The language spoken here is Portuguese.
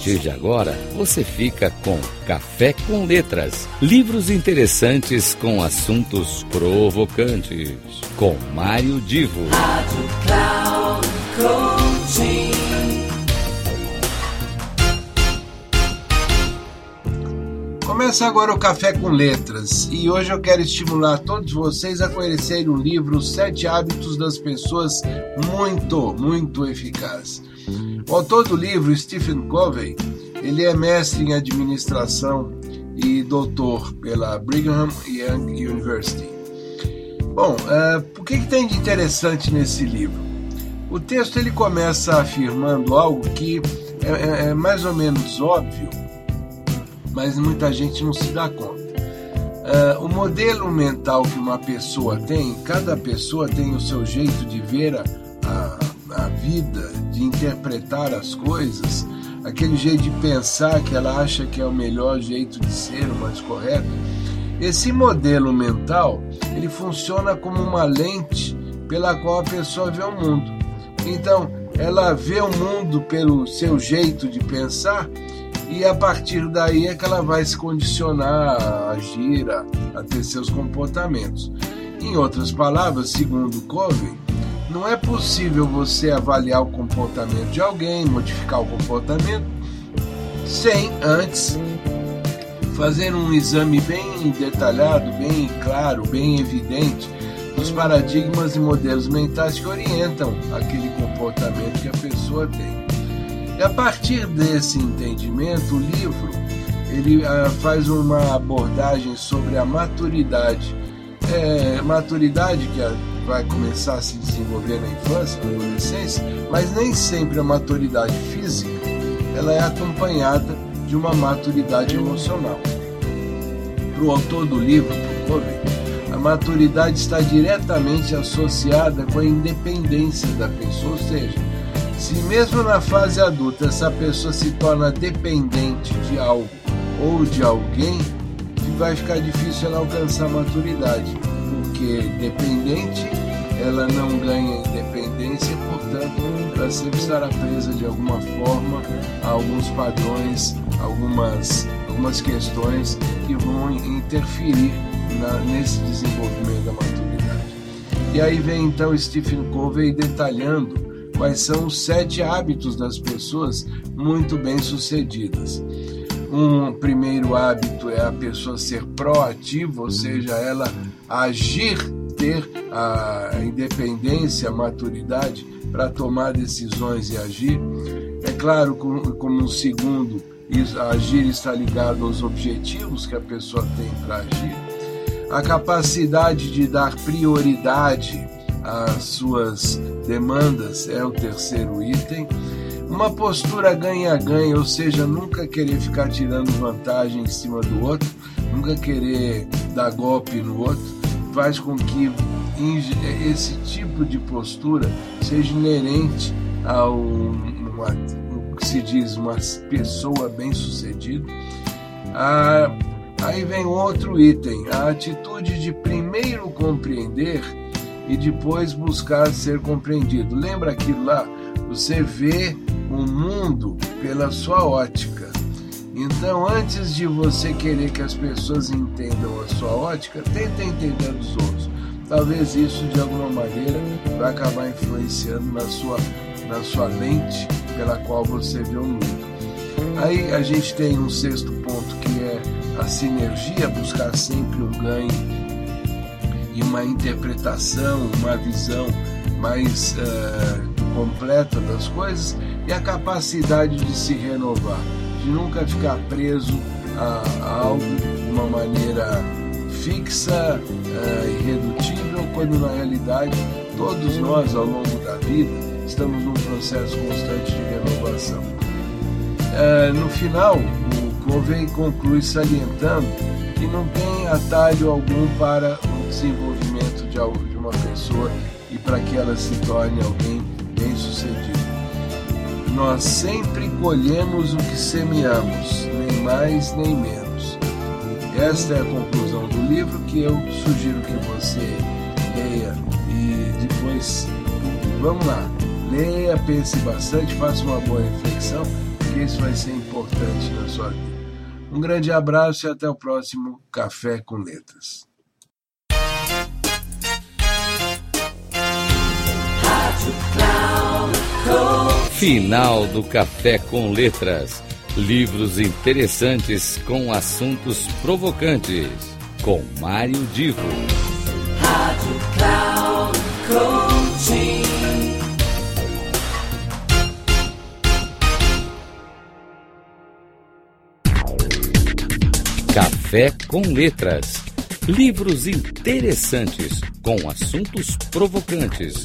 partir de agora, você fica com Café com Letras. Livros interessantes com assuntos provocantes. Com Mário Divo. Rádio Cloud Coaching. Começa agora o Café com Letras e hoje eu quero estimular todos vocês a conhecerem o livro Sete Hábitos das Pessoas muito, muito eficaz. O autor do livro, Stephen Covey, ele é mestre em administração e doutor pela Brigham Young University. Bom, uh, o que, que tem de interessante nesse livro? O texto ele começa afirmando algo que é, é, é mais ou menos óbvio, mas muita gente não se dá conta. Uh, o modelo mental que uma pessoa tem, cada pessoa tem o seu jeito de ver a, vida, de interpretar as coisas, aquele jeito de pensar que ela acha que é o melhor jeito de ser, o mais correto. Esse modelo mental, ele funciona como uma lente pela qual a pessoa vê o mundo. Então, ela vê o mundo pelo seu jeito de pensar e a partir daí é que ela vai se condicionar a agir, a, a ter seus comportamentos. Em outras palavras, segundo Covey, não é possível você avaliar o comportamento de alguém, modificar o comportamento, sem antes fazer um exame bem detalhado, bem claro, bem evidente dos paradigmas e modelos mentais que orientam aquele comportamento que a pessoa tem. E a partir desse entendimento, o livro ele uh, faz uma abordagem sobre a maturidade. É, maturidade que a vai começar a se desenvolver na infância, na adolescência, mas nem sempre a maturidade física ela é acompanhada de uma maturidade emocional. Para o autor do livro, para Covey, a maturidade está diretamente associada com a independência da pessoa, ou seja, se mesmo na fase adulta essa pessoa se torna dependente de algo ou de alguém, vai ficar difícil ela alcançar a maturidade porque dependente ela não ganha independência, portanto, ela sempre estará presa de alguma forma a alguns padrões, algumas, algumas questões que vão interferir na, nesse desenvolvimento da maturidade. E aí vem então Stephen Covey detalhando quais são os sete hábitos das pessoas muito bem-sucedidas. Um primeiro hábito é a pessoa ser proativa, ou seja, ela agir, ter a independência, a maturidade para tomar decisões e agir. É claro, como um segundo, agir está ligado aos objetivos que a pessoa tem para agir. A capacidade de dar prioridade às suas demandas é o terceiro item. Uma postura ganha-ganha, ou seja, nunca querer ficar tirando vantagem em cima do outro, nunca querer dar golpe no outro faz com que esse tipo de postura seja inerente a uma, o que se diz uma pessoa bem-sucedida. Ah, aí vem outro item, a atitude de primeiro compreender e depois buscar ser compreendido. Lembra aquilo lá? Você vê o mundo pela sua ótica. Então, antes de você querer que as pessoas entendam a sua ótica, tenta entender os outros. Talvez isso, de alguma maneira, vai acabar influenciando na sua, na sua lente pela qual você vê o mundo. Aí a gente tem um sexto ponto que é a sinergia, buscar sempre um ganho e uma interpretação, uma visão mais uh, completa das coisas e a capacidade de se renovar de nunca ficar preso a, a algo de uma maneira fixa, uh, irredutível, quando na realidade todos nós ao longo da vida estamos num processo constante de renovação. Uh, no final, o Covey conclui salientando que não tem atalho algum para o desenvolvimento de, uma pessoa e para que ela se torne alguém bem sucedido. Nós sempre colhemos o que semeamos, nem mais nem menos. Esta é a conclusão do livro que eu sugiro que você leia e depois, vamos lá, leia, pense bastante, faça uma boa reflexão, porque isso vai ser importante na sua vida. Um grande abraço e até o próximo Café com Letras. Final do Café com Letras. Livros interessantes com assuntos provocantes. Com Mário Divo. Rádio Cloud. Café com Letras. Livros interessantes com assuntos provocantes.